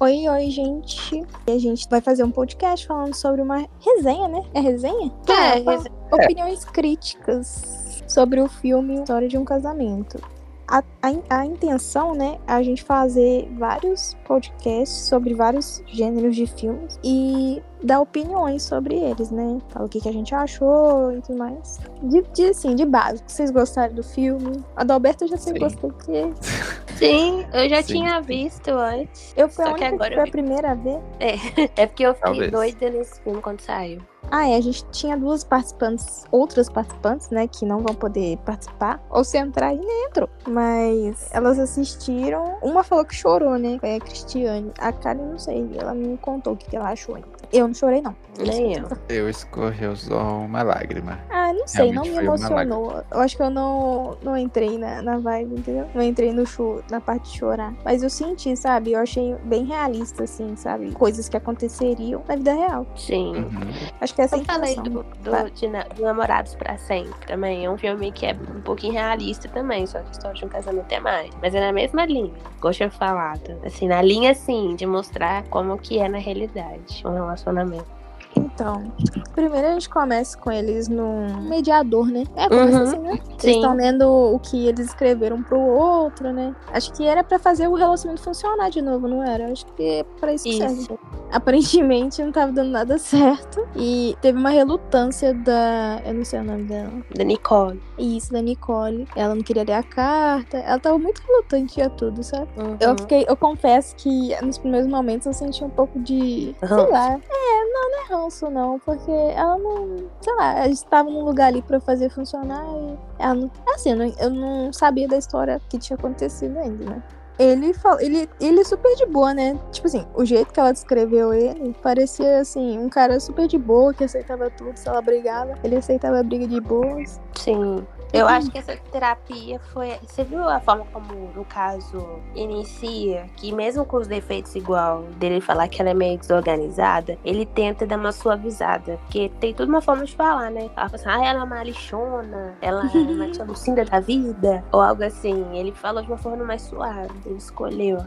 Oi, oi, gente. E a gente vai fazer um podcast falando sobre uma resenha, né? É resenha? É, Ah, resenha. Opiniões críticas sobre o filme História de um Casamento. A, a, a intenção, né, é a gente fazer vários podcasts sobre vários gêneros de filmes e dar opiniões sobre eles, né? Falar o que, que a gente achou e tudo mais. De, de assim, de básico. Vocês gostaram do filme? A do Alberto eu já sei que Sim. gostei, porque Sim, eu já Sim. tinha visto antes. eu fui Só a que única que, agora foi eu a primeira a ver. É porque eu fiquei Talvez. doida nesse filme quando saiu. Ah, é, a gente tinha duas participantes, outras participantes, né, que não vão poder participar. Ou se entrar aí, nem entrou. Mas elas assistiram. Uma falou que chorou, né? Foi a Cristiane. A Karen, não sei, ela me contou o que que ela achou ainda. Eu não chorei, não. Nem eu. Eu escorreu só uma lágrima. Ah, não sei, não Realmente me foi uma emocionou. Eu acho que eu não, não entrei na, na vibe, entendeu? Não entrei no show, na parte de chorar. Mas eu senti, sabe? Eu achei bem realista, assim, sabe? Coisas que aconteceriam na vida real. Sim. Uhum. Acho que essa é a Eu falei do, do, de, do Namorados pra Sempre também. É um filme que é um pouquinho realista também, só que a história de um casamento é mais. Mas é na mesma linha, eu tinha falado. Assim, na linha, assim, de mostrar como que é na realidade um relacionamento relacionamento. Então, primeiro a gente começa com eles num mediador, né? É, começa Uhum. assim, né? Eles Sim. estão lendo o que eles escreveram pro outro, né? Acho que era pra fazer o relacionamento funcionar de novo, não era? Acho que é pra isso que serve. Isso. Aparentemente não tava dando nada certo. E teve uma relutância da. Eu não sei o nome dela. Da Nicole. Isso, da Nicole. Ela não queria ler a carta. Ela tava muito relutante a tudo, sabe? Uhum. Eu fiquei, eu confesso que nos primeiros momentos eu senti um pouco de. Sei Ranço. lá. É, não, não é ranço, não. Porque ela não. Sei lá, a gente tava num lugar ali pra fazer funcionar e. Ela não. Assim, eu não, eu não sabia da história que tinha acontecido ainda, né? Ele, fala, ele, ele é super de boa, né? Tipo assim, o jeito que ela descreveu ele parecia, assim, um cara super de boa, que aceitava tudo, se ela brigava. Ele aceitava a briga de boas. Sim. Eu acho que essa terapia foi. Você viu a forma como, no caso, inicia? Que mesmo com os defeitos igual dele falar que ela é meio desorganizada, ele tenta dar uma suavizada. Porque tem tudo uma forma de falar, né? Ela fala assim, ah, ela é uma lixona, ela é uma tia Lucinda da vida, ou algo assim. Ele falou de uma forma mais suave, ele escolheu.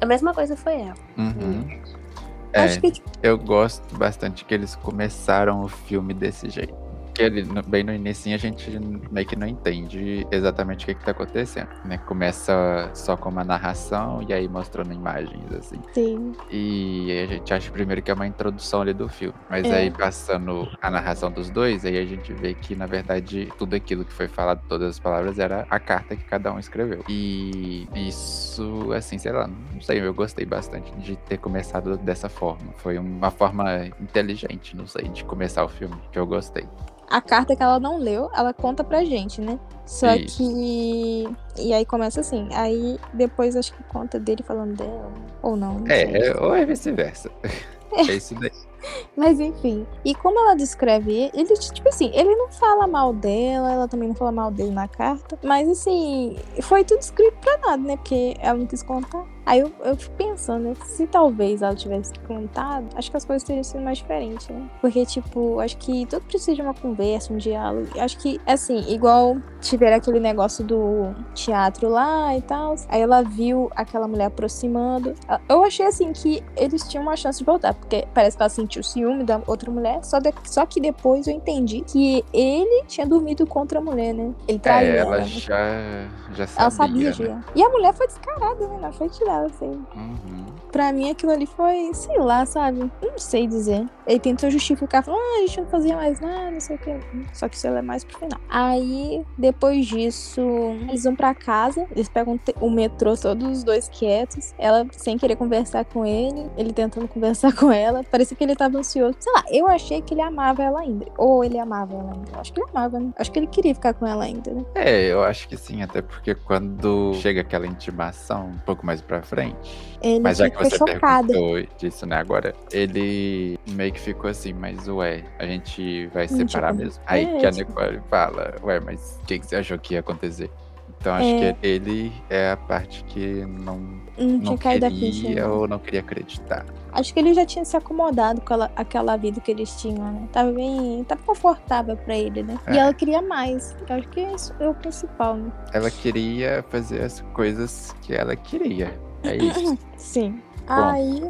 A mesma coisa foi ela. Uhum. É, Acho que, eu gosto bastante que eles começaram o filme desse jeito. Que ele, no- bem no início a gente meio que não entende exatamente o que, que tá acontecendo. Né? Começa só com uma narração e aí mostrando imagens, assim. sim. E a gente acha primeiro que é uma introdução ali do filme. Mas É. aí passando a narração dos dois, aí a gente vê que, na verdade, tudo aquilo que foi falado, todas as palavras, era a carta que cada um escreveu. E isso, assim, sei lá, não sei, eu gostei bastante de ter começado dessa forma. Foi uma forma inteligente, não sei, de começar o filme, que eu gostei. A carta que ela não leu, ela conta pra gente, né? Só Isso. que. E aí começa assim. Aí depois acho que conta dele falando dela. Ou não. não. É, é, ou é vice-versa. É isso daí. Mas enfim. E como ela descreve ele, ele, tipo assim, ele não fala mal dela, ela também não fala mal dele na carta. Mas assim, foi tudo escrito pra nada, né? Porque ela não quis contar. Aí eu, eu fico pensando, né? Se talvez ela tivesse contado, acho que as coisas teriam sido mais diferentes, né? Porque, tipo, acho que tudo precisa de uma conversa, um diálogo. Acho que, assim, igual tiveram aquele negócio do teatro lá e tal. Aí ela viu aquela mulher aproximando. Eu achei, assim, que eles tinham uma chance de voltar. Porque parece que ela sentiu ciúme da outra mulher. Só, de- só que depois eu entendi que ele tinha dormido com outra mulher, né? Ele traiu É, ela. ela né? já, já sabia. Ela sabia né? já. E a mulher foi descarada, né? Na frente dela, assim. Uhum. Pra mim aquilo ali foi, sei lá, sabe? Não sei dizer. Ele tentou justificar, falou, ah, a gente não fazia mais nada, não sei o que. Só que isso é mais pro final. Aí, depois disso, eles vão pra casa, eles pegam o metrô, todos os dois quietos. Ela sem querer conversar com ele, ele tentando conversar com ela. Parecia que ele tava ansioso. Sei lá, eu achei que ele amava ela ainda. Ou ele amava ela ainda. Acho que ele amava, né? Acho que ele queria ficar com ela ainda, né? É, eu acho que sim, até porque quando chega aquela intimação um pouco mais pra frente, Ele mas já que você chocada. perguntou disso, né, agora, ele meio que ficou assim, mas ué, a gente vai separar mesmo. Aí é, que a tipo- Nicole fala, ué, mas o que, que você achou que ia acontecer? Então acho É. que ele é a parte que não, Não não tinha caído a ficha. queria né? ou não queria acreditar. Acho que ele já tinha se acomodado com ela- aquela vida que eles tinham, né? Tava bem. Tava confortável pra ele, né? E É. ela queria mais. Eu acho que isso é o principal, né? Ela queria fazer as coisas que ela queria. É isso. Sim. Aí.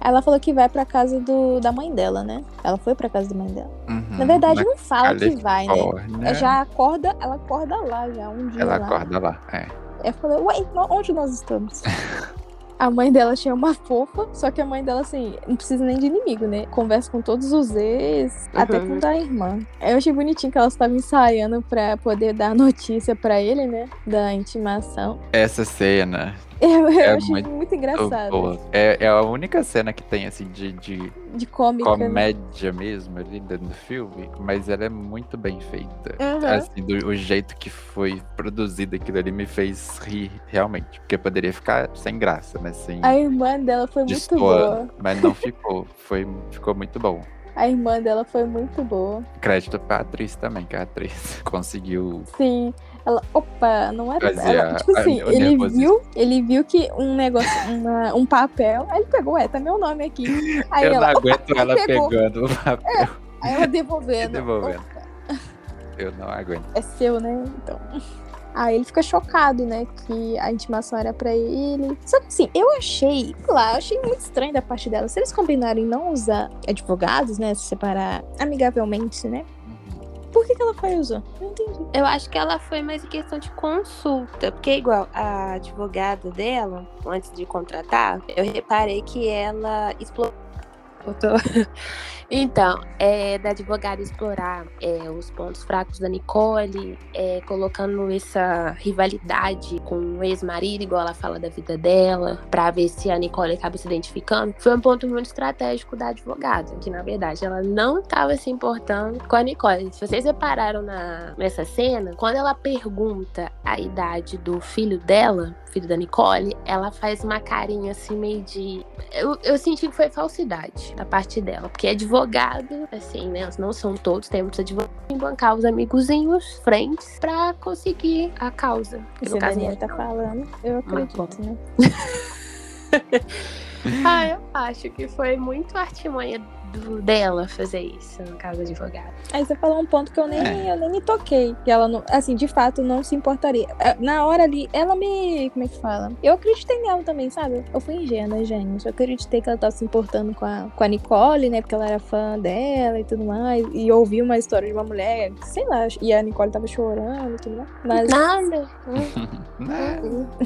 Ela falou que vai pra casa do, da mãe dela, né? Ela foi pra casa da mãe dela. Uhum. Na verdade, não fala que vai, né? Ela já acorda, ela acorda lá já, um dia Ela lá. acorda lá. É. Eu falei, ué, onde nós estamos? A mãe dela tinha uma fofa, só que a mãe dela, assim, não precisa nem de inimigo, né? Conversa com todos os ex, até com Uhum. da irmã. Eu achei bonitinho que ela estava ensaiando pra poder dar notícia pra ele, né? Da intimação. Essa cena Eu, eu É achei muito muito, engraçado. É, é a única cena que tem, assim, de, de De cômica. né? comédia mesmo ali dentro do filme, mas ela é muito bem feita. Uhum. Assim, do, o jeito que foi produzido aquilo ali me fez rir realmente. Porque poderia ficar sem graça, né? Sem A irmã dela foi muito boa. Mas não ficou. Foi, ficou muito bom. A irmã dela foi muito boa. Crédito pra atriz também, que a atriz conseguiu. Sim. Ela, opa, não era. Ela, a- tipo a- assim, o ele viu, ele viu que um negócio, uma- um papel, aí ele pegou, é, tá meu nome aqui. Aí Eu ela, não aguento ela pegou. pegando o papel. aí ela devolvendo. Devolvendo. Opa, Eu não aguento. é seu, né? Então. Aí ele fica chocado, né? Que a intimação era pra ele. Só que assim, eu achei, sei lá, eu achei muito estranho da parte dela. Se eles combinarem não usar advogados, né? Se separar amigavelmente, né? Por que, que ela foi usou? Não entendi. Eu acho que ela foi mais em questão de consulta, porque igual a advogada dela, antes de contratar, eu reparei que ela explorou. Então, é da advogada explorar é, os pontos fracos da Nicole, é, colocando essa rivalidade com o ex-marido, igual ela fala da vida dela, pra ver se a Nicole acaba se identificando, foi um ponto muito estratégico da advogada, que na verdade ela não estava se importando com a Nicole. Se vocês repararam na, nessa cena, quando ela pergunta a idade do filho dela, filho da Nicole, ela faz uma carinha assim meio de. Eu, eu senti que foi falsidade da parte dela, porque advogado, assim, né? Não são todos, tem muitos advogados em bancar os amigozinhos, frentes, pra conseguir a causa. Que Se a Daniela tá falando, eu acredito, né? Ah, eu acho que foi muito artimanha do- dela fazer isso, no caso advogado. Aí você falou um ponto que eu nem, eu nem me toquei. Que ela, não, assim, de fato, não se importaria. É, Na hora ali, ela me. Como é que fala? Eu acreditei nela também, sabe? Eu fui ingênua, gente. Eu acreditei que ela tava se importando com a, com a Nicole, né? Porque ela era fã dela e tudo mais. E ouvi uma história de uma mulher, sei lá, e a Nicole tava chorando e tudo mais. Mas. Nada. Né?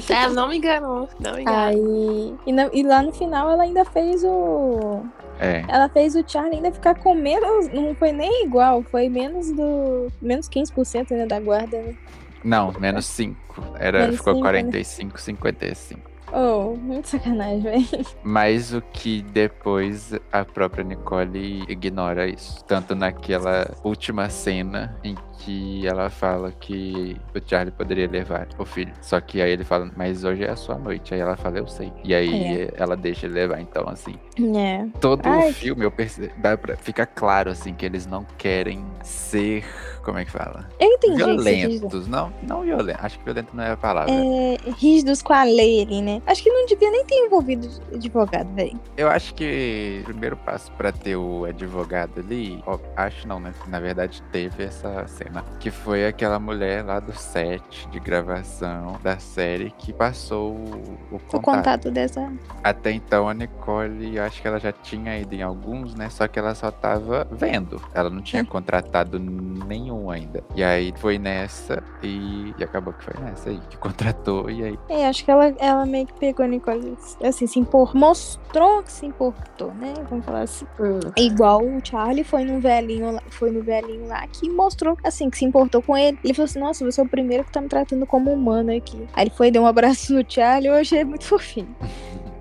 É, não me enganou. Não me enganou. Aí. E, na- e lá no final ela ainda fez o. É. Ela fez o Charlie ainda ficar com menos. Não foi nem igual, foi menos do. Menos 15% né, da guarda, né? Não, menos 5. Era, Menos ficou cinco, né? 45, 55. Oh, muito sacanagem, velho. Mas o que depois a própria Nicole ignora isso. Tanto naquela última cena em que ela fala que o Charlie poderia levar o filho. Só que aí ele fala, mas hoje é a sua noite. Aí ela fala, eu sei. E aí ela deixa ele levar. Então, assim, É. todo Ai, o filme eu perce... dá pra... fica claro, assim, que eles não querem ser. Como é que fala? Eu entendi. Violentos. Não, não violento. Acho que violento não é a palavra. É, rígidos com a lei ali, né? Acho que não devia nem ter envolvido advogado, velho. Eu acho que o primeiro passo pra ter o advogado ali, ó, acho não, né? Na verdade teve essa cena, que foi aquela mulher lá do set de gravação da série que passou o, o O contato. contato dessa. Até então a Nicole, eu acho que ela já tinha ido em alguns, né? Só que ela só tava vendo. Ela não tinha contratado nenhum ainda. E aí foi nessa e, e acabou que foi nessa aí que contratou e aí É, acho que ela, ela meio que pegou a Nicole, assim, se impor. Mostrou que se importou, né? Vamos falar assim. Hum. Igual o Charlie foi no velhinho lá, foi no velhinho lá que mostrou, assim, que se importou com ele. Ele falou assim, nossa, você é o primeiro que tá me tratando como humano aqui. Aí ele foi deu um abraço no Charlie, eu achei muito fofinho.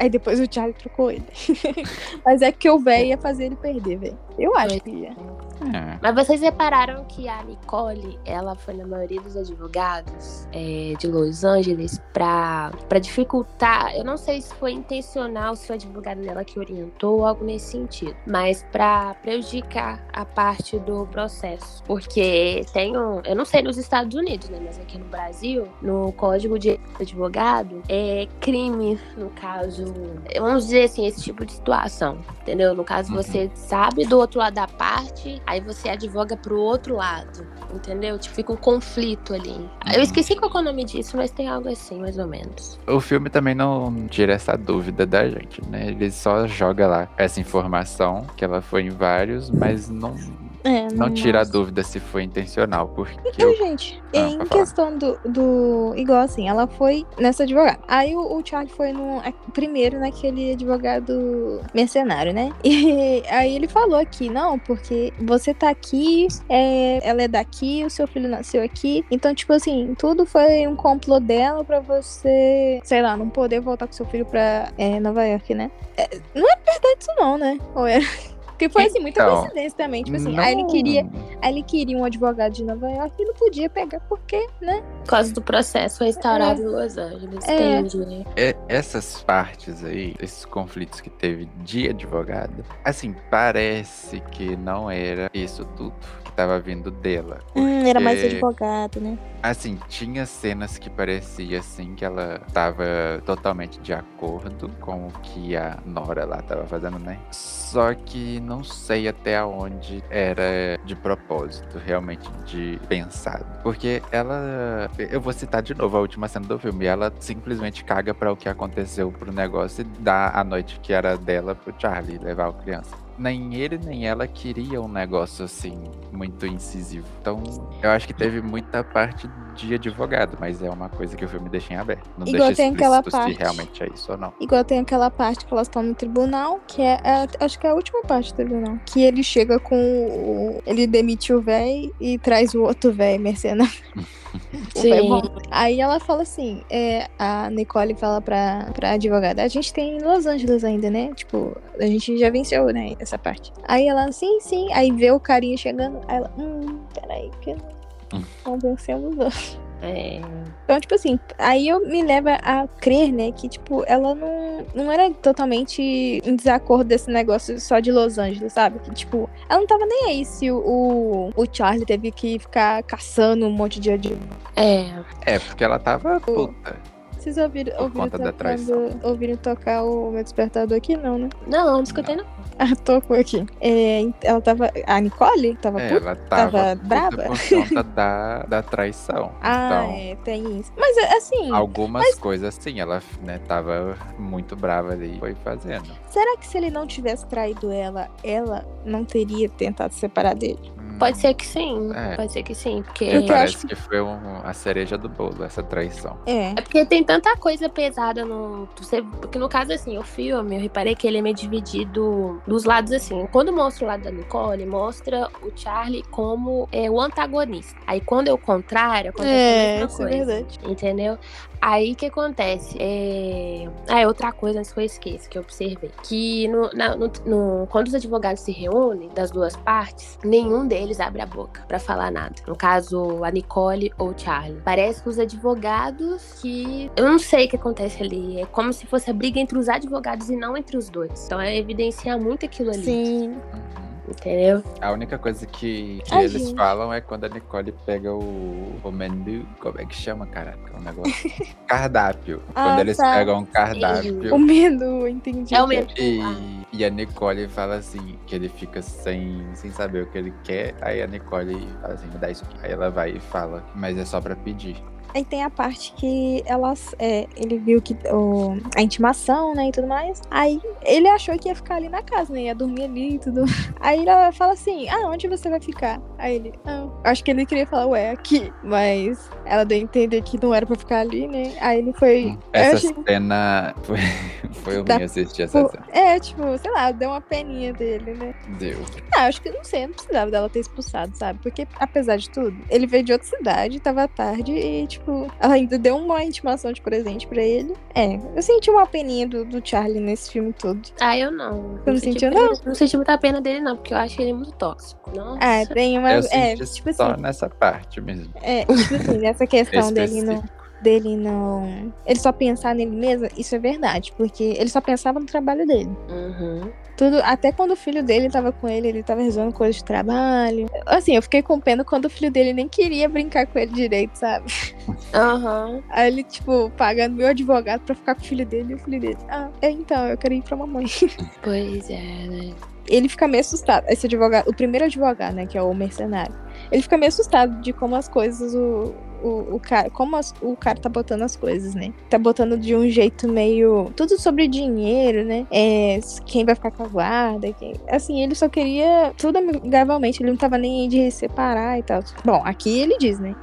Aí depois o Charlie trocou ele. Mas é que o velho ia fazer ele perder, velho. Eu acho que ia. é, Mas vocês repararam que a Nicole, ela foi na maioria dos advogados é, de Los Angeles pra, pra dificultar. Eu não sei se foi intencional, se foi o advogado dela que orientou, algo nesse sentido. Mas pra prejudicar a parte do processo. Porque tem um. Eu não sei nos Estados Unidos, né? Mas aqui no Brasil, no Código de Advogado, é crime, no caso, Vamos dizer assim, esse tipo de situação. Entendeu? No caso, Uhum. você sabe do outro lado da parte, aí você advoga pro outro lado. Entendeu? Tipo, fica um conflito ali. Eu Uhum. esqueci qual é o nome disso, mas tem algo assim, mais ou menos. O filme também não tira essa dúvida da gente, né? Ele só joga lá essa informação que ela foi em vários, mas não, É, não tira a dúvida se foi intencional. Porque Então, eu- gente, Ah, em questão do, do. Igual assim, ela foi nessa advogada. Aí o, o Charlie foi no. é, Primeiro naquele advogado mercenário, né? E aí ele falou aqui, não, porque você tá aqui, é, ela é daqui, o seu filho nasceu aqui. Então, tipo assim, tudo foi um complô dela pra você, sei lá, não poder voltar com seu filho pra é, Nova York, né? É, não é verdade isso, não, né? Ou é. Porque foi assim, muita Então, coincidência também. Tipo assim, não- aí ele queria. Aí ele queria um advogado de Nova York e não podia pegar, porque, né? Por causa do processo restaurado em Los Angeles. É. Entendi. É, essas partes aí, esses conflitos que teve de advogado, assim, parece que não era isso tudo tava vindo dela. Hum, era mais advogado, né? Assim, tinha cenas que parecia assim que ela tava totalmente de acordo com o que a Nora lá tava fazendo, né? Só que não sei até onde era de propósito, realmente de pensado. Porque ela. Eu vou citar de novo a última cena do filme. Ela simplesmente caga pra o que aconteceu pro negócio e dá a noite que era dela pro Charlie levar a criança nem ele nem ela queriam um negócio assim muito incisivo. Então, eu acho que teve muita parte de advogado, mas é uma coisa que o filme deixa em aberto. Não Igual deixa tem aquela parte- se realmente é isso ou não. Igual tem aquela parte que elas estão no tribunal, que é, é- acho que é a última parte do tribunal. Que ele chega com o. Ele demite o véi e traz o outro véi mercenário. Véi Sim. Aí ela fala assim: é, a Nicole fala pra, pra advogada: a gente tem Los Angeles ainda, né? Tipo, a gente já venceu, né? Essa parte. Aí ela, sim, sim. Aí vê o carinha chegando. Aí ela, hum, peraí, que Hum. não vencemos não. É. Então, tipo assim, aí eu me leva a crer, né, que, tipo, ela não, não era totalmente em desacordo desse negócio só de Los Angeles, sabe? Que, tipo, ela não tava nem aí se o, o, o Charlie teve que ficar caçando um monte de. É. É, porque ela tava puta. Vocês ouviram, tocando- ouviram tocar o meu despertador aqui? Não, né? Não, não escutei não. Ah, tocou aqui. É, ela tava. A Nicole tava É, puta? ela tava, tava braba? por conta da, da traição. Ah, então, é, tem isso. Mas, é, assim, algumas coisas sim, ela né, tava muito brava ali e foi fazendo. será que se ele não tivesse traído ela, ela não teria tentado se separar dele? Pode ser que sim. É. Pode ser que sim. Porque. Porque Parece acho que foi um- a cereja do bolo, essa traição. É. É porque tem tanta coisa pesada no. Você, porque no caso, assim, o filme, eu reparei que ele é meio dividido dos lados assim. Quando mostra o lado da Nicole, mostra o Charlie como é, o antagonista. Aí quando é o contrário, acontece É, a mesma é coisa. verdade. Entendeu? Aí o que acontece? É... Ah, é outra coisa antes que eu esqueça, que eu observei. Que no, na- no- no- quando os advogados se reúnem, das duas partes, nenhum deles abre a boca pra falar nada. No caso, a Nicole ou o Charlie. Parece que os advogados que. Eu não sei o que acontece ali. É como se fosse a briga entre os advogados e não entre os dois. Então é evidenciar muito aquilo ali. Sim. Uhum. Entendeu? A única coisa que, que Ai, eles gente. falam é quando a Nicole pega o, o menu. Como é que chama, caraca? O negócio. cardápio. Ah, quando eles tá. pegam um cardápio. O medo, entendi. É o mesmo. E, e a Nicole fala assim, que ele fica sem, sem saber o que ele quer. Aí a Nicole fala assim, me dá isso aqui. Aí ela vai e fala, mas é só pra pedir. Aí tem a parte que elas, é, ele viu que o, a intimação, né, e tudo mais. Aí ele achou que ia ficar ali na casa, né, ia dormir ali e tudo. Aí ela fala assim, ah, onde você vai ficar? Aí ele, ah, acho que ele queria falar, ué, aqui. Mas ela deu a entender que não era pra ficar ali, né. Aí ele foi... eu Essa achei- cena foi, foi ruim assistir essa cena. É, tipo, sei lá, deu uma peninha dele, né. Deu. Ah, acho que não sei, não precisava dela ter expulsado, sabe? Porque, apesar de tudo, ele veio de outra cidade, tava tarde e, tipo, ela ainda deu uma intimação de presente pra ele. É, eu senti uma peninha do, do Charlie nesse filme todo. Ah, eu não. não senti sentiu, pena- Não senti muita pena dele, não, porque eu acho ele muito tóxico. Nossa. Ah, tem uma. Eu É, senti tipo só assim. nessa parte mesmo. É, tipo assim, nessa questão dele no. Dele não. Ele só pensar nele mesmo, isso é verdade. Porque ele só pensava no trabalho dele. Uhum. Tudo, até quando o filho dele tava com ele, ele tava resolvendo coisas de trabalho. Assim, eu fiquei com pena quando o filho dele nem queria brincar com ele direito, sabe? Aham. Aí ele, tipo, pagando meu advogado pra ficar com o filho dele e o filho dele. Ah, é então, eu quero ir pra mamãe. Pois é, né? Ele fica meio assustado. Esse advogado, o primeiro advogado, né, que é o mercenário. Ele fica meio assustado de como as coisas, o, o, o cara, como as- o cara tá botando as coisas, né? Tá botando de um jeito meio. Tudo sobre dinheiro, né? É, quem vai ficar com a guarda. Quem... Assim, ele só queria tudo amigavelmente. Ele não tava nem aí de separar e tal. Bom, aqui ele diz, né?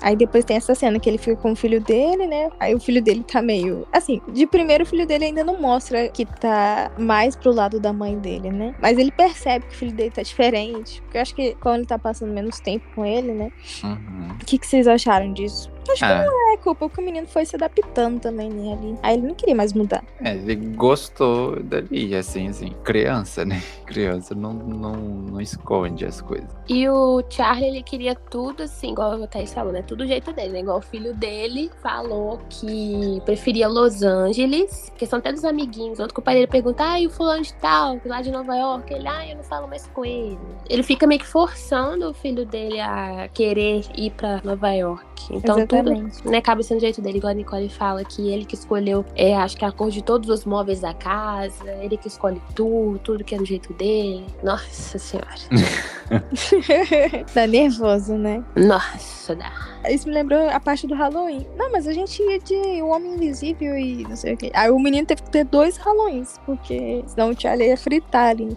Aí depois tem essa cena que ele fica com o filho dele, né? Aí o filho dele tá meio. Assim, de primeiro o filho dele ainda não mostra que tá mais pro lado da mãe dele, né? Mas ele percebe que o filho dele tá diferente. Porque eu acho que quando ele tá passando menos tempo com ele, né? Uhum. O que, que vocês acharam disso? Acho Ah, que não é culpa, porque o menino foi se adaptando também, né, ali. Aí ele não queria mais mudar. é, ele gostou dali, assim, assim. Criança, né? Criança não, não, não esconde as coisas. E o Charlie, ele queria tudo assim, igual a Thaís falou, né? Tudo do jeito dele, né? Igual o filho dele falou que preferia Los Angeles, questão até dos amiguinhos. Outro que o pai dele pergunta, ah, e o fulano de tal, que lá de Nova York? Ele, ah, eu não falo mais com ele. Ele fica meio que forçando o filho dele a querer ir pra Nova York. Então Exatamente. Tudo, né, acaba sendo do jeito dele, igual a Nicole fala, que ele que escolheu, é, acho que a cor de todos os móveis da casa, ele que escolhe tudo, tudo que é do jeito dele. Nossa senhora. tá nervoso, né? Nossa, dá. Isso me lembrou a parte do Halloween. Não, mas a gente ia de O Homem Invisível e não sei o que. Aí o menino teve que ter dois Halloweens, porque senão o Charlie ia fritar ali.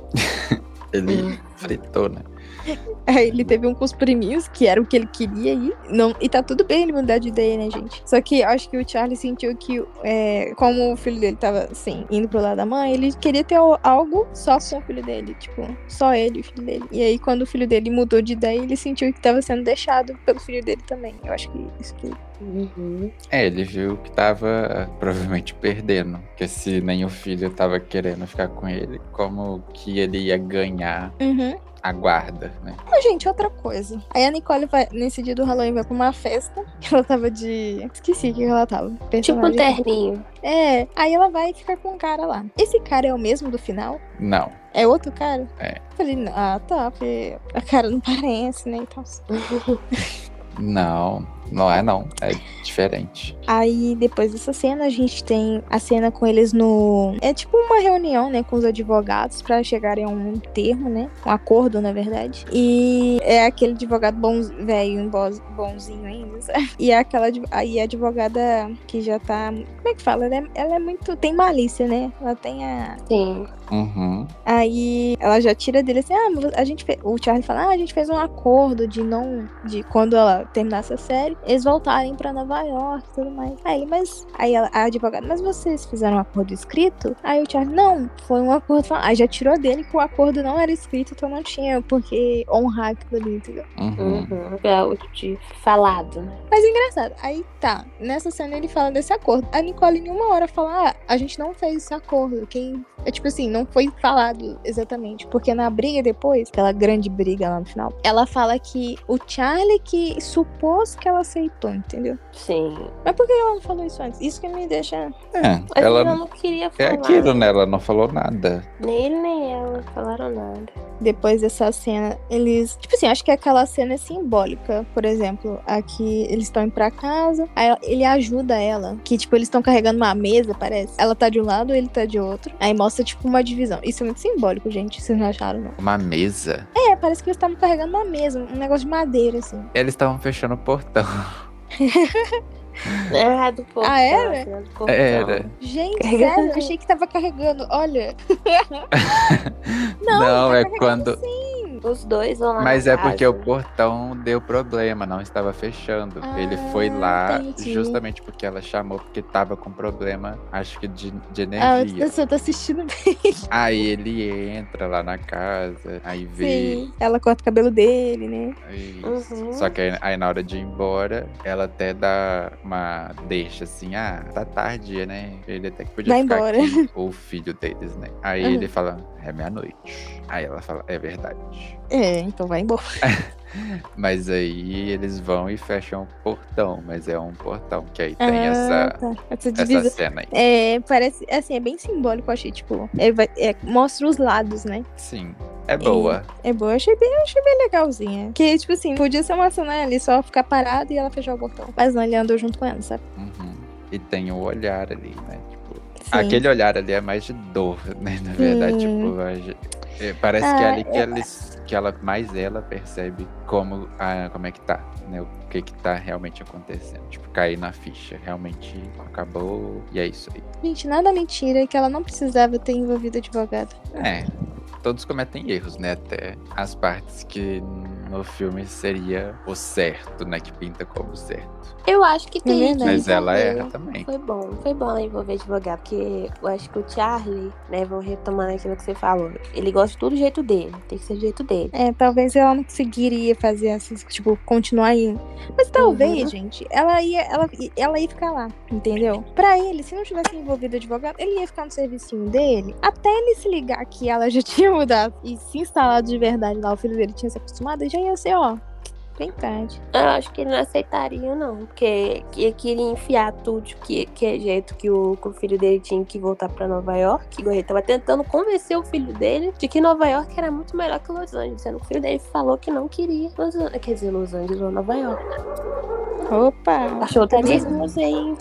Ele Hum. fritou, né? Aí ele teve um com os priminhos, que era o que ele queria ir. Não, e tá tudo bem ele mudar de ideia, né, gente? Só que eu acho que o Charlie sentiu que, é, como o filho dele tava, assim, indo pro lado da mãe, ele queria ter algo só com o filho dele. Tipo, só ele e o filho dele. E aí, quando o filho dele mudou de ideia, ele sentiu que tava sendo deixado pelo filho dele também. Eu acho que isso que. Uhum. É, ele viu que tava provavelmente perdendo. Porque se nem o filho tava querendo ficar com ele, como que ele ia ganhar Uhum. A guarda, né? Mas, gente, outra coisa. Aí a Nicole vai, nesse dia do Halloween, vai pra uma festa. que Ela tava de. Esqueci o que ela tava. Tipo um Personagem. terninho. É. Aí ela vai ficar com um cara lá. Esse cara é o mesmo do final? Não. É outro cara? É. Falei, ah, tá, porque a cara não parece, né? Então. Não, não é não. É diferente. Aí, depois dessa cena, a gente tem a cena com eles no. É tipo uma reunião, né, com os advogados pra chegarem a um termo, né? Um acordo, na verdade. E é aquele advogado bom, velho, bo- bonzinho ainda, sabe? E é aquela. Aí a advogada que já tá. Como é que fala? Ela é, ela é muito. Tem malícia, né? Ela tem a. Sim. Uhum. Aí ela já tira dele assim, ah, mas a gente o Charlie fala, ah, a gente fez um acordo de não, de quando ela terminasse a série, eles voltarem pra Nova York e tudo mais. Aí mas, aí ela, a advogada, mas vocês fizeram um acordo escrito? Aí o Charlie, não, foi um acordo, aí já tirou dele que o acordo não era escrito, então não tinha porque honrar aquilo ali, entendeu? Uhum. Uhum. É o de falado, né? Mas é engraçado, aí tá, nessa cena ele fala desse acordo. A Nicole em nenhuma hora fala, ah, a gente não fez esse acordo, quem... É tipo assim, não foi falado exatamente, porque na briga depois, aquela grande briga lá no final, ela fala que o Charlie que supôs que ela aceitou, entendeu? Sim. Mas por que ela não falou isso antes? Isso que me deixa... É, Mas ela não queria é falar. aquilo, né? Ela não falou nada. Nem ele nem ela falaram nada. Depois dessa cena, eles... Tipo assim, acho que aquela cena é simbólica. Por exemplo, aqui eles estão indo pra casa, aí ele ajuda ela, que tipo, eles estão carregando uma mesa, parece. Ela tá de um lado, ele tá de outro. Aí mostra tipo uma divisão. Isso é muito simbólico, gente. Vocês não acharam, não? Uma mesa. É, parece que eles estavam carregando uma mesa, um negócio de madeira, assim. Eles estavam fechando o portão. Ah, do portão. Ah, era? assim, do portão. Era. Gente, Carregando. sério, eu achei que tava carregando. Olha. Não, tá é quando. sim. Os dois vão lá Mas é porque o casa. portão deu problema, não estava fechando. Ele foi Ah, lá entendi. justamente porque ela chamou, porque tava com problema, acho que de, de Ah, energia. eu tô assistindo bem. Aí ele entra lá na casa, aí vê. Sim. Ela corta o cabelo dele, né? Uhum. Só que aí, aí na hora de ir embora, ela até dá uma deixa assim, ah, tá tarde, né? Ele até que podia Vai ficar embora. aqui, o filho deles, né? Aí Uhum. ele fala, é meia-noite. Aí ela fala, é verdade. É, então vai embora. Mas aí eles vão e fecham o portão, mas é um portão que aí tem Ah, essa, tá. Essa cena aí. É, parece, assim, é bem simbólico, achei, tipo, é, é, mostra os lados, né? Sim, é boa. É boa, eu achei bem, achei bem legalzinha. Que, tipo assim, podia ser uma cena ali, só ficar parado e ela fechar o portão. Mas não, ele andou junto com ela, sabe? Uhum. E tem o olhar ali, né? Aquele olhar ali é mais de dor, né? Na verdade, Sim. tipo, é, parece que é Ah, ali que, é- eles, que ela, mais ela percebe como, a, como é que tá, né? O que que tá realmente acontecendo. Tipo, cair na ficha. Realmente acabou e é isso aí. Gente, nada mentira que ela não precisava ter envolvido advogado. É, todos cometem erros, né? Até as partes que no filme seria o certo, né? Que pinta como certo. Eu acho que tem verdade. que Mas ela erra também. Foi bom, foi bom ela envolver advogado, porque eu acho que o Charlie, né, vou retomando aquilo que você falou, ele gosta de tudo do jeito dele, tem que ser do jeito dele. É, talvez ela não conseguiria fazer assim, tipo, continuar indo. Mas talvez, Uhum. gente, ela ia, ela, ela ia ficar lá, entendeu? Pra ele, se não tivesse envolvido advogado, ele ia ficar no servicinho dele, até ele se ligar que ela já tinha mudado e se instalado de verdade lá, o filho dele tinha se acostumado, e já ia ser, ó, bem tarde. Eu acho que ele não aceitaria, não, porque ele queria enfiar tudo que, que é jeito que o, que o filho dele tinha que voltar pra Nova York, igual ele tava tentando convencer o filho dele de que Nova York era muito melhor que Los Angeles, sendo que o filho dele falou que não queria Los Angeles, quer dizer, Los Angeles ou Nova York. Opa! Achou tá nervoso aí.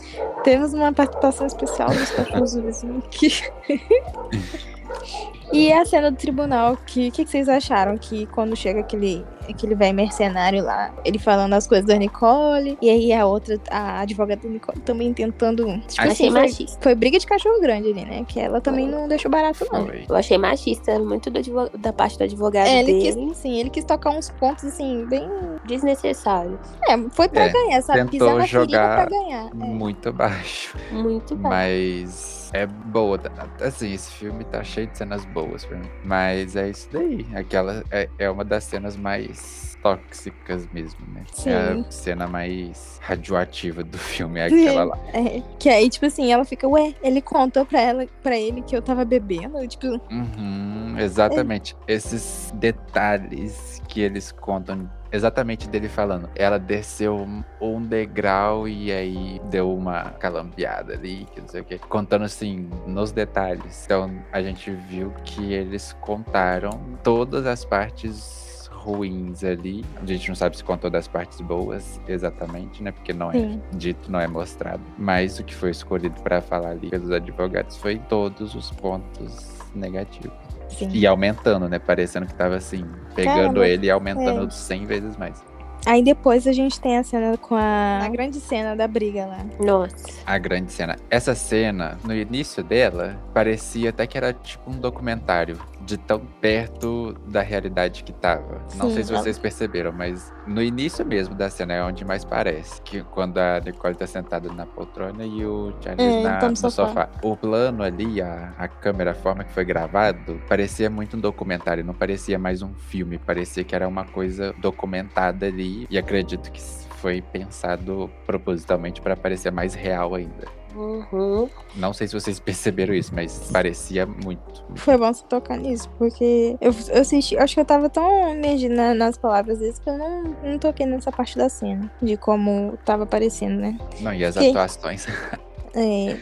Temos uma participação especial dos cachorros do vizinho aqui. E a cena do tribunal, que que, que vocês acharam? Que quando chega aquele, aquele velho mercenário lá, ele falando as coisas da Nicole, e aí a outra, a advogada da Nicole também tentando. Tipo Achei assim, foi, machista. foi briga de cachorro grande ali, né? Que ela também não deixou barato, não. Foi. Eu achei machista, muito do da parte do advogado É, ele dele. quis, sim, ele quis tocar uns pontos assim, bem. Desnecessário. É, foi pra É, ganhar, sabe? tentou Pisar na ferida jogar pra ganhar. É. Muito baixo. Muito bom. Mas é boa. Assim, esse filme tá cheio de cenas boas pra mim. Mas é isso daí. Aquela é, é uma das cenas mais tóxicas mesmo, né? É Sim. a cena mais radioativa do filme, é aquela lá. É, que aí, tipo assim, ela fica, ué, ele contou pra ela, pra ele que eu tava bebendo, tipo, Uhum, exatamente. Esses detalhes que eles contam. Exatamente dele falando. Ela desceu um- degrau e aí deu uma calambiada ali, que não sei o quê. Contando assim, nos detalhes. Então a gente viu que eles contaram todas as partes ruins ali. A gente não sabe se contou das partes boas exatamente, né? Porque não é Sim. dito, não é mostrado. Mas o que foi escolhido para falar ali pelos advogados foi todos os pontos negativos. Sim. E aumentando, né? Parecendo que tava assim, pegando Caramba, ele e aumentando é. 100 vezes mais. Aí depois a gente tem a cena com a. A grande cena da briga lá. Nossa. A grande cena. Essa cena, no início dela, parecia até que era tipo um documentário. De tão perto da realidade que tava. Não Sim. sei se vocês perceberam, mas no início mesmo da cena é onde mais parece. Que quando a Nicole tá sentada na poltrona e o Charles É, na- tá no no sofá. sofá. O plano ali, a, a câmera, a forma que foi gravado, parecia muito um documentário. Não parecia mais um filme. Parecia que era uma coisa documentada ali. E acredito que foi pensado propositalmente para parecer mais real ainda. Uhum. Não sei se vocês perceberam isso, mas parecia muito. Foi bom você tocar nisso, porque eu, eu assisti, acho que eu tava tão imergida na- nas palavras deles que eu não, não toquei nessa parte da cena, de como tava aparecendo, né? Não, e as atuações É,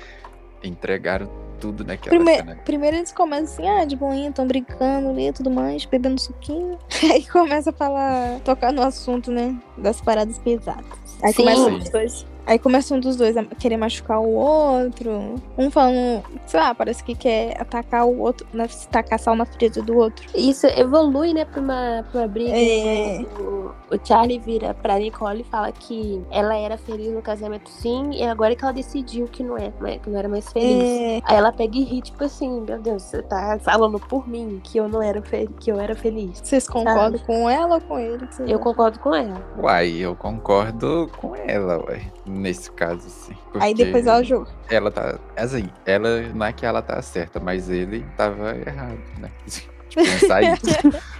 entregaram tudo naquela prime- cena. primeiro eles começam assim, ah, de boinha, tão brincando ali e tudo mais, bebendo suquinho. Aí começa a falar, tocar no assunto, né? Das paradas pesadas. Aí Sim. começa Sim. os dois. Aí começa um dos dois a querer machucar o outro. Um falando, sei lá, parece que quer atacar o outro, na, tacar sal na ferida do outro. Isso evolui, né, pra uma, pra uma briga. É. né? O, o Charlie vira pra Nicole e fala que ela era feliz no casamento sim, e agora que ela decidiu que não, é, que não era mais feliz. É, Aí ela pega e ri, tipo assim, meu Deus, você tá falando por mim que eu não era feliz, que eu era feliz. vocês concordam com ela ou com ele? Eu concordo com ela. Uai, eu concordo com ela, uai. Nesse caso, sim. Aí depois ela jogou. ela tá. Assim, ela não é que ela tá certa, mas ele tava errado, né? Pensar isso.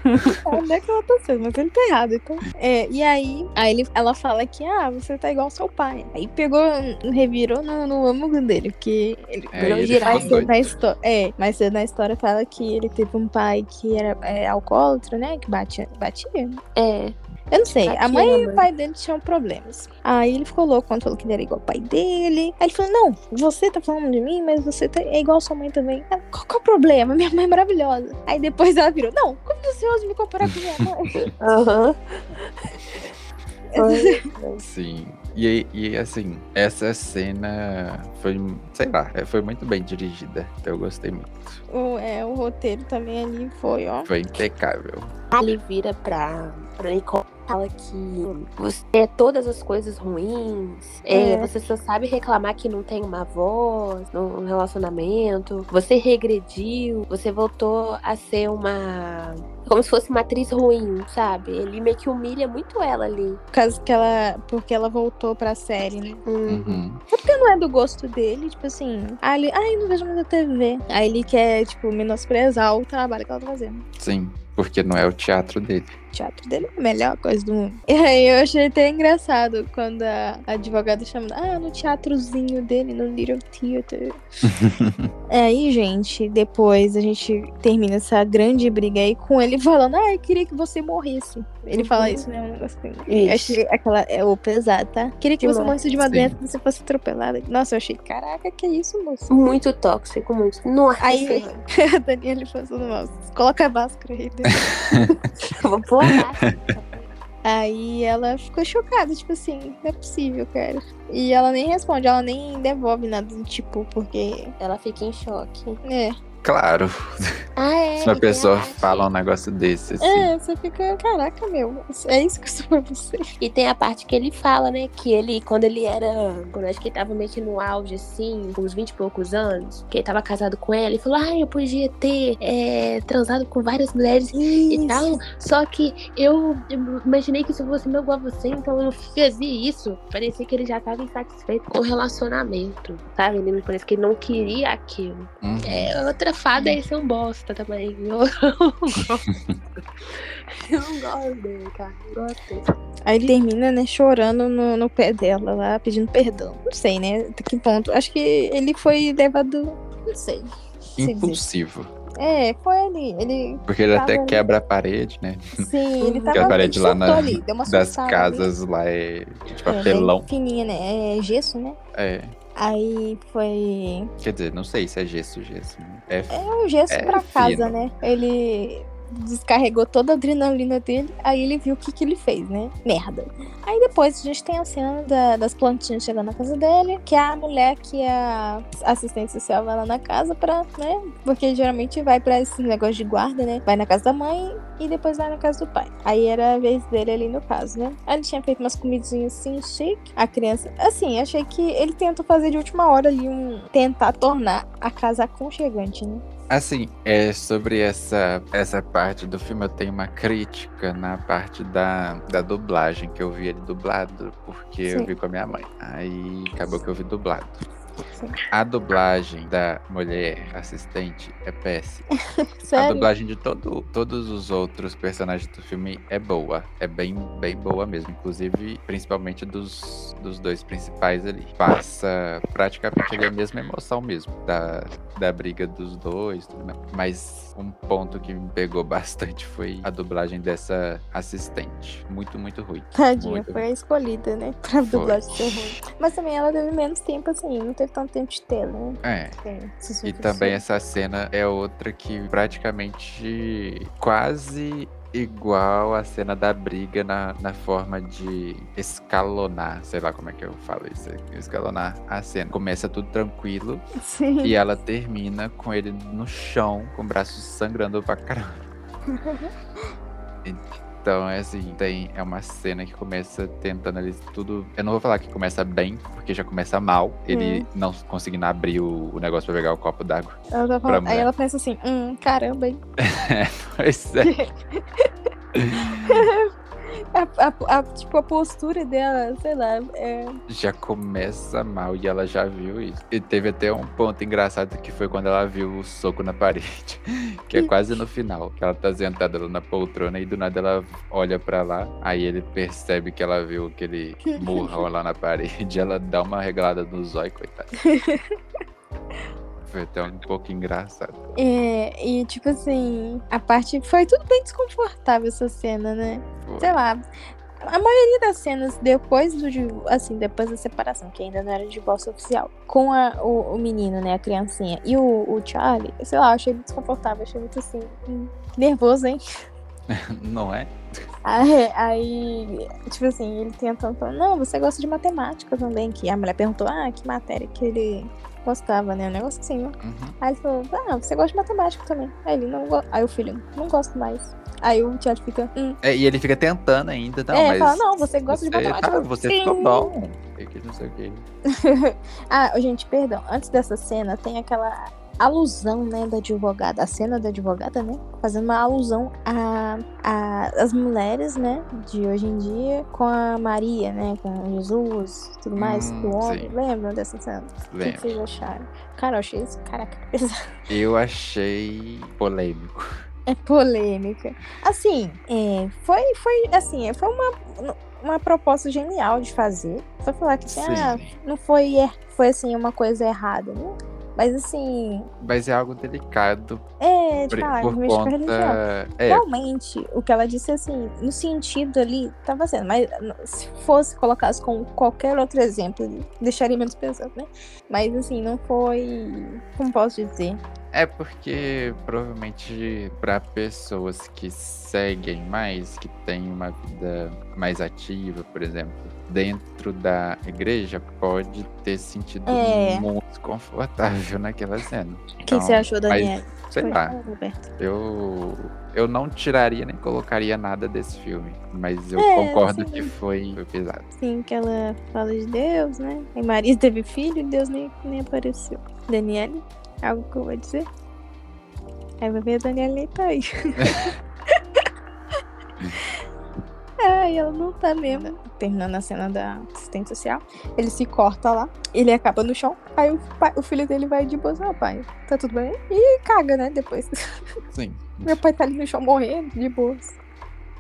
Onde é que ela tá sendo? Mas ele tá errado, então. É, e aí, aí ele, ela fala que, ah, você tá igual ao seu pai. Aí pegou, revirou no, no âmago dele, que ele É, virou girar doido. na história. É, mas na história fala que ele teve um pai que era é, alcoólatra, né? Que batia. batia. né? É. Eu não sei. Batia a mãe e o pai dele tinham problemas. Aí ele ficou louco quando falou que ele era igual ao pai dele. Aí ele falou: Não, você tá falando de mim, mas você tá- é igual a sua mãe também. Ah, Qual, qual o problema? Minha mãe é maravilhosa. Aí depois ela virou: Não, como você ousa me comparar com minha mãe? Aham. Foi. Sim. E, e assim, essa cena foi, sei lá, é, foi muito bem dirigida. Eu gostei muito. o, é, o roteiro também ali foi, ó. Foi impecável. Ele vira pra, pra Nicole fala que você é todas as coisas ruins, é, É. você só sabe reclamar que não tem uma voz no relacionamento, você regrediu, você voltou a ser uma. como se fosse uma atriz ruim, sabe? Ele meio que humilha muito ela ali. Por causa que ela. Porque ela voltou pra série, né? Uhum. Porque não é do gosto dele, tipo assim. Ah, ele, ai, não vejo muita TV. Aí ele quer, tipo, menosprezar o trabalho que ela tá fazendo. Sim, porque não é o teatro dele. O teatro dele é a melhor coisa do mundo. E aí eu achei até engraçado quando a advogada chama. Ah, no teatrozinho dele, no Little Theater. É aí, gente, depois a gente termina essa grande briga aí com ele falando, ah, eu queria que você morresse. Ele fala Uhum. isso, né? Um negócio assim. Achei aquela. É o pesado, tá? Queria que você Demais. morresse de uma doença que você fosse atropelada. Nossa, eu achei, caraca, que isso, moço? Muito tóxico, muito. Nossa, Aí- a Daniela passando mal. Coloca a máscara aí. né? Aí ela ficou chocada, tipo assim, não é possível, cara. E ela nem responde, ela nem devolve nada do tipo, porque. Ela fica em choque. É. Claro, Ah, é. se uma e a pessoa fala um negócio desse, assim. É, você fica, caraca, meu, é isso que eu sou pra você. E tem a parte que ele fala, né? Que ele, quando ele era. Quando acho que ele tava meio que no auge, assim, com uns 20 e poucos anos, que ele tava casado com ela, ele falou: Ah, eu podia ter é, transado com várias mulheres e tal. Só que eu imaginei que se eu fosse meu igual a você, então eu fazia isso. Parecia que ele já tava insatisfeito com o relacionamento, sabe? Ele me parece que ele não queria aquilo. Uhum. É, outra fada esse é um bosta também. Eu não gosto. Eu não gosto dele, cara. Não gosto dele. Aí ele termina, né, chorando no, no pé dela lá, pedindo perdão. Não sei, né? Até que ponto. Acho que ele foi levado. Não sei. Impulsivo. É, foi ali. Ele. Porque ele até Tava- quebra a parede, né? Sim, ele tava. Aquela parede lá na- ali, deu uma Das casas lá é de ali. É, papelão. bem fininha, né? É gesso, né? É. Aí foi. Quer dizer, não sei se é gesso, gesso. É, É um gesso É pra fino. casa, né? Ele descarregou toda a adrenalina dele, aí ele viu o que, que ele fez, né? Merda. Aí depois a gente tem a cena da- das plantinhas chegando na casa dele, que a mulher que é a assistente social vai lá na casa pra, né? Porque geralmente vai pra esse negócio de guarda, né? Vai na casa da mãe e depois vai na casa do pai. Aí era a vez dele ali no caso, né? Aí ele tinha feito umas comidinhas assim, chique. A criança. Assim, achei que ele tentou fazer de última hora ali um. tentar tornar a casa aconchegante, né? Assim, é sobre essa, essa parte do filme, eu tenho uma crítica na parte da, da dublagem, que eu vi ele dublado, porque Sim. eu vi com a minha mãe. Aí acabou que eu vi dublado. Sim. A dublagem da mulher assistente é péssima. A dublagem de todo, todos os outros personagens do filme é boa. É bem, bem boa mesmo. Inclusive, principalmente dos, dos dois principais ali. Passa praticamente a mesma emoção mesmo. Da, da briga dos dois. Tudo mais. Mas um ponto que me pegou bastante foi a dublagem dessa assistente. Muito, muito ruim. Tadinha, Muito foi a escolhida, né? Pra Foi. dublagem ser ruim. Mas também ela teve menos tempo, assim, não teve tanto tempo de tela, né? É. Se E também essa cena é outra que praticamente quase igual a cena da briga na, na forma de escalonar, sei lá como é que eu falo isso, escalonar a cena. Começa tudo tranquilo Sim. e ela termina com ele no chão, com o braço sangrando pra caramba. Então, é assim, tem, é uma cena que começa tentando ali tudo. Eu não vou falar que começa bem, porque já começa mal. Ele não conseguindo abrir o, o negócio pra pegar o copo d'água. Ela tá falando- Aí ela pensa assim, hum, caramba, hein? Pois é. A, a- a- tipo, a postura dela, sei lá, é. Já começa mal e ela já viu isso. E teve até um ponto engraçado que foi quando ela viu o soco na parede. Que é quase no final. Que ela tá sentada lá na poltrona e do nada ela olha pra lá. Aí ele percebe que ela viu aquele murrão lá na parede. Ela dá uma regalada no zóio, coitada. Foi até um pouco engraçado. É, e tipo assim, a parte. Foi tudo bem desconfortável essa cena, né? Foi. Sei lá. A maioria das cenas depois do assim, depois da separação, que ainda não era divórcio oficial, com a- o, o menino, né, a criancinha, e o, o Charlie, sei lá, eu achei muito desconfortável, achei muito assim, nervoso, hein? Não é? Aí, aí, tipo assim, ele tentando falar, não, você gosta de matemática também, que a mulher perguntou, ah, que matéria que ele gostava, né, um negócio assim, né? Uhum. Aí ele falou, ah, você gosta de matemática também. Aí ele não go... Aí o filho, não gosto mais. Aí o Charlie fica, hum. É, e ele fica tentando ainda, não, é, mas... fala, não, você gosta de você- matemática. ah, você Sim. ficou bom. E que não sei o que. ah, gente, perdão. Antes dessa cena, tem aquela alusão, né, da advogada. A cena da advogada, né? Fazendo uma alusão a, a as mulheres, né, de hoje em dia com a Maria, né, com Jesus tudo mais, Hum, do homem. sim. Lembram dessa cena? O que, Lembro. vocês acharam? Cara, eu achei isso, caraca, pesado. Eu achei polêmico. É polêmica. Assim, é, foi, foi, assim, foi uma, uma proposta genial de fazer. Foi falar que, assim, ah, não foi, er- foi, assim, uma coisa errada, né? Mas, assim, Mas é algo delicado é, de por, mexe religião. conta. É, Realmente, o que ela disse, assim, no sentido ali, tava sendo. Mas se fosse colocasse com qualquer outro exemplo, deixaria menos pesado, né? Mas, assim, não foi, como posso dizer? É porque provavelmente para pessoas que seguem mais, que têm uma vida mais ativa, por exemplo, dentro da igreja, pode ter sentido É. muito desconfortável naquela cena. O que Então, você achou, mas, Daniela? Sei Foi, lá, Roberto. eu, eu não tiraria nem colocaria nada desse filme, mas eu É, concordo sim. que foi, foi pesado. Sim, que ela fala de Deus, né? E Maria teve filho e Deus nem, nem apareceu. Daniele, algo que eu vou dizer? Aí vai ver a Daniela nem tá aí. Ai, ela não tá mesmo. Terminando a cena da assistente social, ele se corta lá, ele acaba no chão, aí o, pai- o filho dele vai de boa, ah, pai, tá tudo bem? E caga, né, depois. Sim. Meu pai tá ali no chão morrendo, de boas.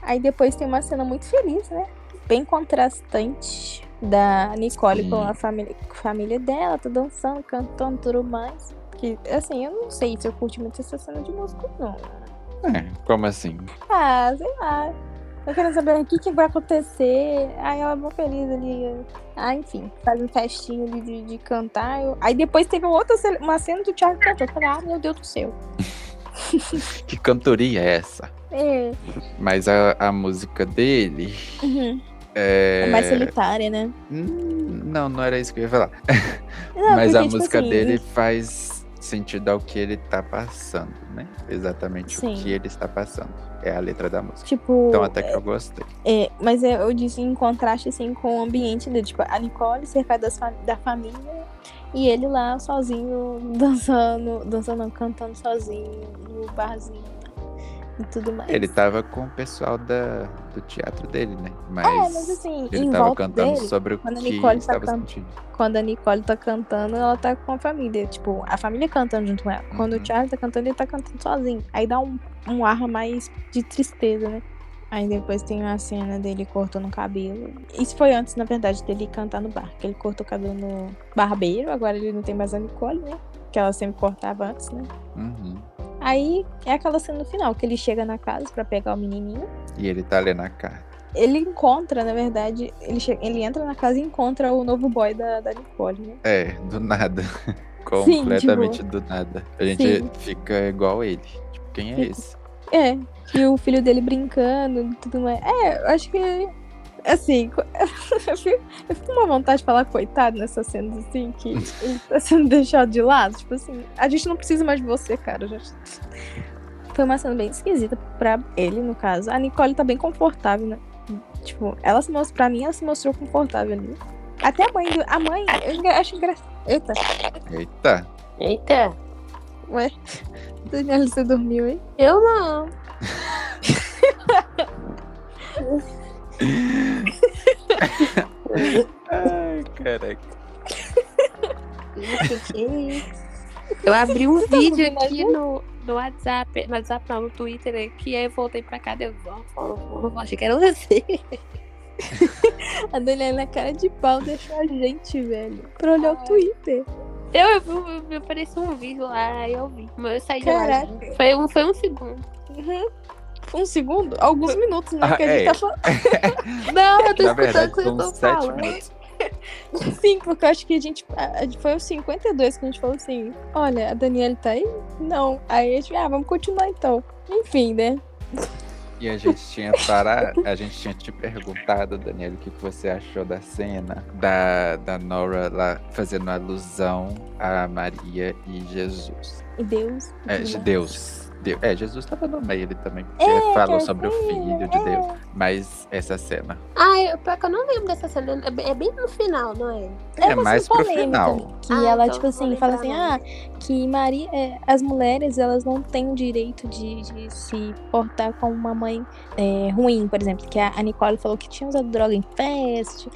Aí depois tem uma cena muito feliz, né? Bem contrastante da Nicole Sim. com a família, com a família dela, tá dançando, cantando tudo mais. Que, assim, eu não sei se eu curti muito essa cena de música, não. É, como assim? Ah, sei lá. Eu quero saber o que, que vai acontecer. Aí ela é mó feliz ali. Ah, enfim, faz um testinho ali de, de cantar. Eu- Aí depois teve outra cena, uma cena do Thiago cantando. Eu falei, ah, meu Deus do céu. Que cantoria é essa? É, Mas a, a música dele uhum. é. é mais solitária, né? Hum, Não, não era isso que eu ia falar. Não, Mas a porque, tipo música assim, dele faz sentido ao que ele tá passando, né? Exatamente Sim. o que ele está passando. É a letra da música. Tipo, Então até que eu gostei. é, mas é, eu disse em contraste assim com o ambiente dele, tipo, a Nicole cercada da família e ele lá sozinho dançando, dançando, cantando sozinho no barzinho e tudo mais. Ele tava com o pessoal da, do teatro dele, né? Mas, É, mas assim, ele tava cantando dele, sobre o quando a que Nicole tá estava can- sentindo. quando a Nicole tá cantando, ela tá com a família. Tipo, a família cantando junto com ela. Quando Uhum. o Charlie tá cantando, ele tá cantando sozinho. Aí dá um, um ar mais de tristeza, né? Aí depois tem uma cena dele cortando o cabelo. Isso foi antes, na verdade, dele cantar no bar. Que ele cortou o cabelo no barbeiro. Agora ele não tem mais a Nicole, né? Que ela sempre cortava antes, né? Uhum. Aí é aquela cena no final, que ele chega na casa pra pegar o menininho. E ele tá lendo a carta. Ele encontra, na verdade, ele, che- ele entra na casa e encontra o novo boy da, da Nicole, né? É, do nada. Sim, Completamente do nada. A gente Sim. fica igual ele. Tipo, quem é Fica. esse? É, e o filho dele brincando e tudo mais. É, acho que. Assim, eu fico, eu fico com uma vontade de falar coitado nessas cenas, assim, que ele tá sendo deixado de lado. Tipo assim, a gente não precisa mais de você, cara. já- Foi uma cena bem esquisita pra ele, no caso. A Nicole tá bem confortável, né? Tipo, ela se mostrou, pra mim, ela se mostrou confortável ali. Até a mãe do. A mãe, eu acho engraçado. Eita, Eita! Eita, ué. Daniela, você dormiu, hein? eu não. Ai, caraca. Eu abri um vídeo aqui no, no WhatsApp, no WhatsApp não, no Twitter aqui, aí eu voltei pra cá, deu eu achei que era você. A Daniela na cara de pau deixou a gente, velho, pra olhar o Twitter. Eu, eu, eu, eu apareceu um vídeo lá, aí eu vi. Mas eu saí de lá. Caraca. Foi um, foi um segundo. Uhum. Um segundo? Alguns minutos, né? Ah, Porque a gente é. tá falando. Não, eu tô Na escutando verdade, o que tô sete falando. minutos. Sim, porque eu acho que a gente. a- a- Foi os 52 que a gente falou assim: olha, a Daniela tá aí? Não. Aí a gente, ah, vamos continuar então. Enfim, né? E a gente tinha para, a gente tinha te perguntado, Daniela, o que, que você achou da cena da, da Nora lá fazendo alusão a Maria e Jesus. E Deus. É, de. Deus. Deus. É, Jesus estava no meio ali também. porque É, falou sobre o filho de é. Deus. Mas essa cena Ah, eu, pior que eu não lembro dessa cena. É bem- É no final, não é? é, uma mais pro polêmica, final. Que Ah, ela, então tipo assim, fala assim, ah, que Maria, é, as mulheres, elas não têm o direito de, de se portar como uma mãe é, ruim, por exemplo. Que a, a Nicole falou que tinha usado droga em festa.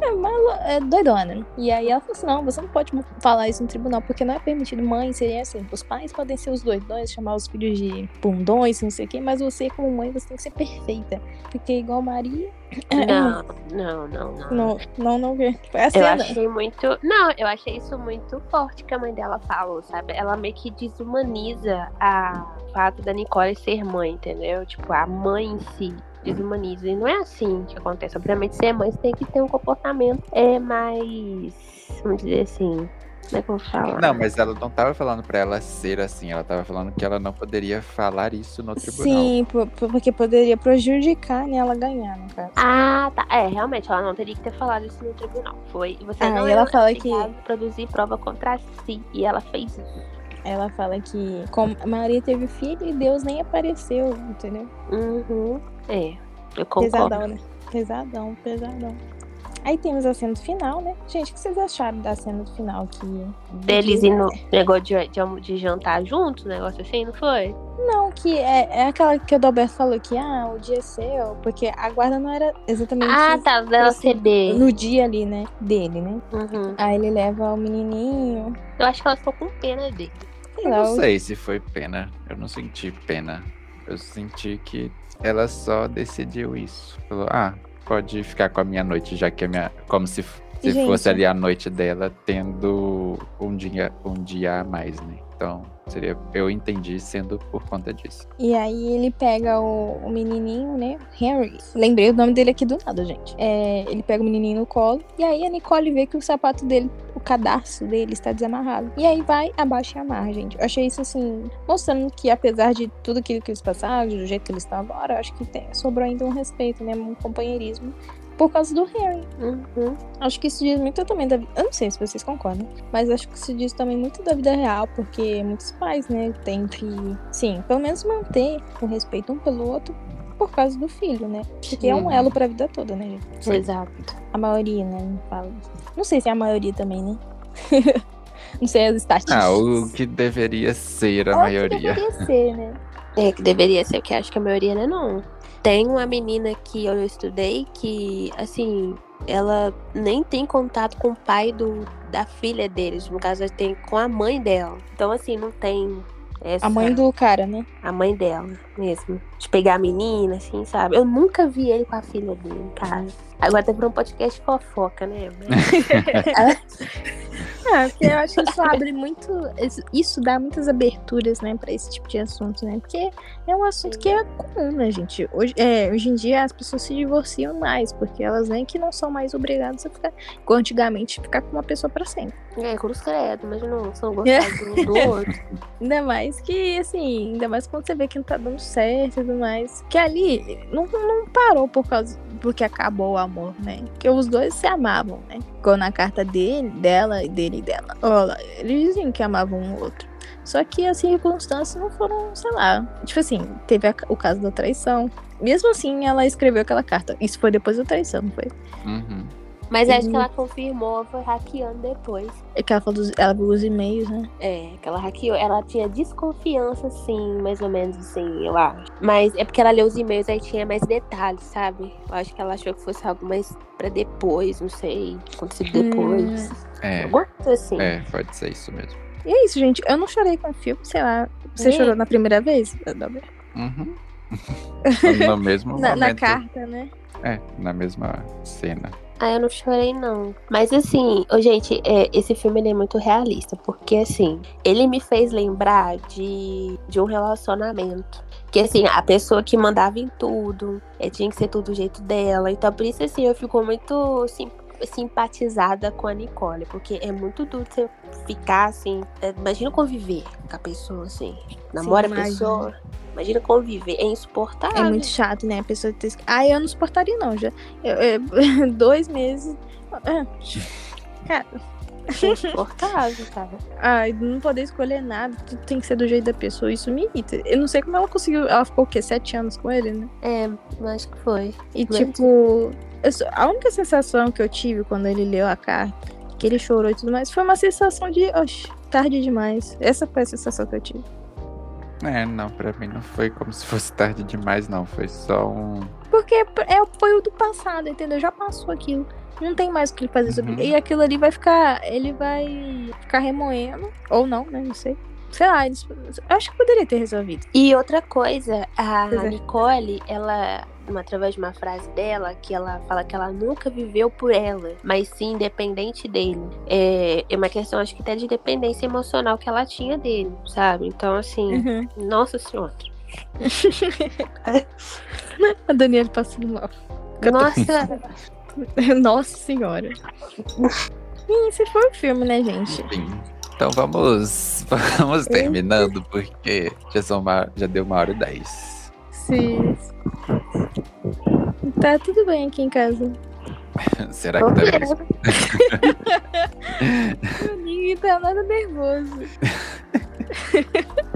É, malu- é doidona. E aí ela falou assim, não, você não pode falar isso no tribunal, porque não é permitido mãe serem assim. Os pais podem ser os doidões, chamar os filhos de bundões, não sei o quê, mas você, como mãe, você tem que ser perfeita. Porque igual Maria... Não, não, não, não. Não, não, não. Foi a Eu achei muito. Não, eu achei isso muito forte que a mãe dela falou, sabe? Ela meio que desumaniza a o fato da Nicole ser mãe, entendeu? Tipo, a mãe em si desumaniza. E não é assim que acontece. Obviamente, ser mãe, você tem que ter um comportamento é mais. Vamos dizer assim. Como é que eu vou falar? Não, mas ela não tava falando pra ela ser assim, ela tava falando que ela não poderia falar isso no tribunal. Sim, po- po- porque poderia prejudicar né, ela ganhar, no caso. Ah, tá. É, realmente, ela não teria que ter falado isso no tribunal. Foi. Você Ah, não e ela é fala que- obrigado a produzir prova contra si. E ela fez isso. Ela fala que como a Maria teve filho e Deus nem apareceu, entendeu? Uhum. É, eu concordo. Pesadão, né? Pesadão, pesadão. Aí temos a cena do final, né? Gente, o que vocês acharam da cena do final? Que... Deles indo negócio de, de, de jantar juntos, negócio assim, não foi? Não, que é, é aquela que o Dalberto falou que, ah, o dia é seu, porque a guarda não era exatamente Ah, tá, dela ceder. no dia ali, né? Dele, né? Uhum. Aí ele leva o menininho, Eu acho que ela ficou com pena dele. Eu não sei se foi pena. Eu não senti pena. Eu senti que ela só decidiu isso. Falou, ah, pode ficar com a minha noite, já que a minha. Como se, se Gente. fosse ali a noite dela, tendo um dia, um dia a mais, né? Então, seria. Eu entendi sendo por conta disso. E aí ele pega o, o menininho, né? Henry. Lembrei o nome dele aqui do nada, gente. É, ele pega o menininho no colo. E aí a Nicole vê que o sapato dele, o cadarço dele está desamarrado. E aí vai, abaixa e amarra, gente. Eu achei isso assim, mostrando que apesar de tudo aquilo que eles passaram, do jeito que eles estão agora, eu acho que tem- sobrou ainda um respeito, né? Um companheirismo. Por causa do Harry. Uhum. Acho que isso diz muito também da vida. Eu não sei se vocês concordam, mas acho que isso diz também muito da vida real, porque muitos pais, né, têm que, sim, pelo menos manter o respeito um pelo outro por causa do filho, né? Porque é um elo pra vida toda, né, gente? Sim. Exato. A maioria, né? Não, fala. não sei se é a maioria também, né? não sei as estatísticas. Ah, o que deveria ser a Ou que maioria. Deveria ser, né? É que deveria ser, que acho que a maioria não é não. Tem uma menina que eu estudei que, assim, ela nem tem contato com o pai do, da filha deles. No caso, ela tem com a mãe dela. Então, assim, não tem essa... A mãe do cara, né? A mãe dela mesmo. De pegar a menina, assim, sabe? Eu nunca vi ele com a filha dele, cara. Agora tá pra um podcast fofoca, né? Ah, porque eu acho que isso abre muito. isso- dá muitas aberturas, né, pra esse tipo de assunto, né? Porque é um assunto que é comum, né, gente? Hoje, é, hoje em dia as pessoas se divorciam mais, porque elas veem que não são mais obrigadas a ficar, igual antigamente, ficar com uma pessoa pra sempre. É, cruz credo, mas não são gostados um do outro. Ainda mais que, assim, ainda mais quando você vê que não tá dando certo tudo mais. Que ali não, não parou por causa. Porque acabou o amor, né? Porque os dois se amavam, né? Ficou na carta dele, dela e dele e dela. Olha, eles diziam que amavam um outro. Só que as circunstâncias não foram, sei lá. Tipo assim, teve a- o caso da traição. Mesmo assim, ela escreveu aquela carta. Isso foi depois da traição, não foi? Uhum. Mas acho Uhum. que ela confirmou, foi hackeando depois. É que ela falou dos, ela viu os e-mails, né? É, que ela hackeou. Ela tinha desconfiança, sim, mais ou menos assim, eu acho. Mas é porque ela leu os e-mails aí tinha mais detalhes, sabe? Eu acho que ela achou que fosse algo mais pra depois, não sei. Acontecido depois. É, Alguma coisa assim. é, pode ser isso mesmo. E é isso, gente. Eu não chorei com o filme, sei lá. Você Nem. chorou na primeira vez? Uhum. no mesmo Na, na carta, né? É, na mesma cena. Ah, eu não chorei, não. Mas assim, ô, gente, é, esse filme ele é muito realista. Porque, assim, ele me fez lembrar de, de um relacionamento. Que, assim, a pessoa que mandava em tudo, é, tinha que ser tudo do jeito dela. Então, por isso, assim, eu fico muito sim- simpatizada com a Nicole. Porque é muito duro você ficar, assim. é, imagina conviver com a pessoa, assim. Namora a imagina. pessoa. Imagina conviver. É insuportável. É muito chato, né? A pessoa ter. Ah, eu não suportaria, não. Já. eu- eu- dois meses. Cara, É insuportável, cara. ai, não poder escolher nada, tudo tem que ser do jeito da pessoa. Isso me irrita. Eu não sei como ela conseguiu. Ela ficou o quê? Sete anos com ele, né? É, acho que foi. E Mas- tipo, só- a única sensação que eu tive quando ele leu a carta, que ele chorou e tudo mais, foi uma sensação de, oxe, tarde demais. Essa foi a sensação que eu tive. É, não, pra mim não foi como se fosse tarde demais, não. Foi só um. Porque é, foi o do passado, entendeu? Já passou aquilo. Não tem mais o que ele fazer sobre Uhum. E aquilo ali vai ficar. Ele vai ficar remoendo. Ou não, né? Não sei. Sei lá, eles, acho que poderia ter resolvido. E outra coisa, a é. Nicole, ela, uma- através de uma frase dela, que ela fala que ela nunca viveu por ela, mas sim independente dele. É, é uma questão, acho que até de dependência emocional que ela tinha dele, sabe? Então, assim, Uhum. nossa senhora. A Daniela passando mal. Nossa, Nossa senhora. Esse foi o filme, né, gente? Enfim. Então vamos, vamos terminando, porque já, são uma, já deu uma hora e dez. Sim. Tá tudo bem aqui em casa. Será que tá mesmo? Ninguém tá nada nervoso.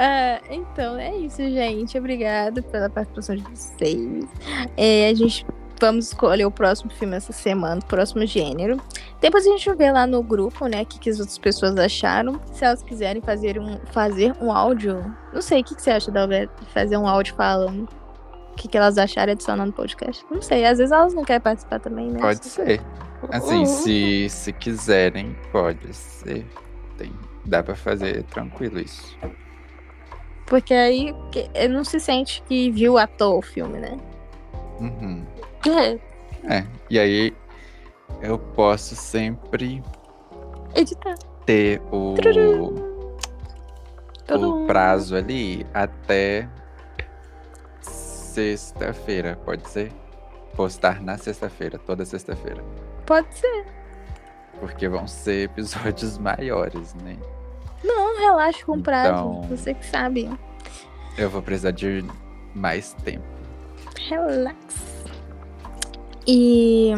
Ah, então, é isso, gente. Obrigada pela participação de vocês. É, a gente vamos escolher o próximo filme essa semana, o próximo gênero. Depois a gente vê lá no grupo, né, o que, que as outras pessoas acharam. Se elas quiserem fazer um, fazer um áudio. Não sei, o que, que você acha, Dalberto? Fazer um áudio falando o que, que elas acharam adicionando podcast. Não sei, às vezes elas não querem participar também, né? Pode ser. Assim, Uhum. se, se quiserem, pode ser. Tem, dá pra fazer tranquilo isso. Porque aí que- não se sente que viu à toa o filme, né? Uhum. é, É, e aí eu posso sempre Editar. ter o, o prazo ali até sexta-feira, pode ser? Postar na sexta-feira, toda sexta-feira. Pode ser. Porque vão ser episódios maiores, né? Não relaxe com o prazo. Então- Você que sabe. Eu vou precisar de mais tempo. Relax. E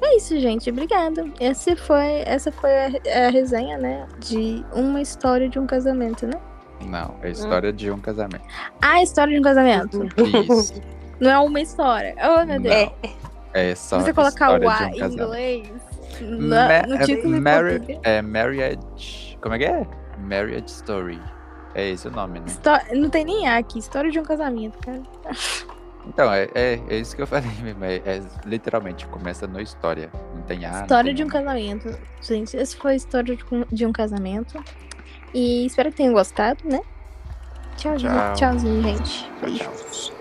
é isso, gente. Obrigada. Esse foi, essa foi a, a resenha, né? De uma história de um casamento, né? Não, é a história de um casamento. Ah, a história de um casamento. Isso. Não é uma história. Oh, meu Deus. Não. É só Se você colocar o A um em inglês, no, Ma- no é título marri- português. é Marriage. Como é que é? Marriage Story. É esse o nome, né? Histó- Não tem nem A aqui. História de um casamento, cara. Então, é, é, é isso que eu falei mesmo. É, é literalmente, começa no história. Não tem A. não História tem de um nome. casamento. Gente, esse foi a história de um casamento. E espero que tenham gostado, né? Tchauzinho, Tchau. tchauzinho, gente. Tchau, Beijo. tchau.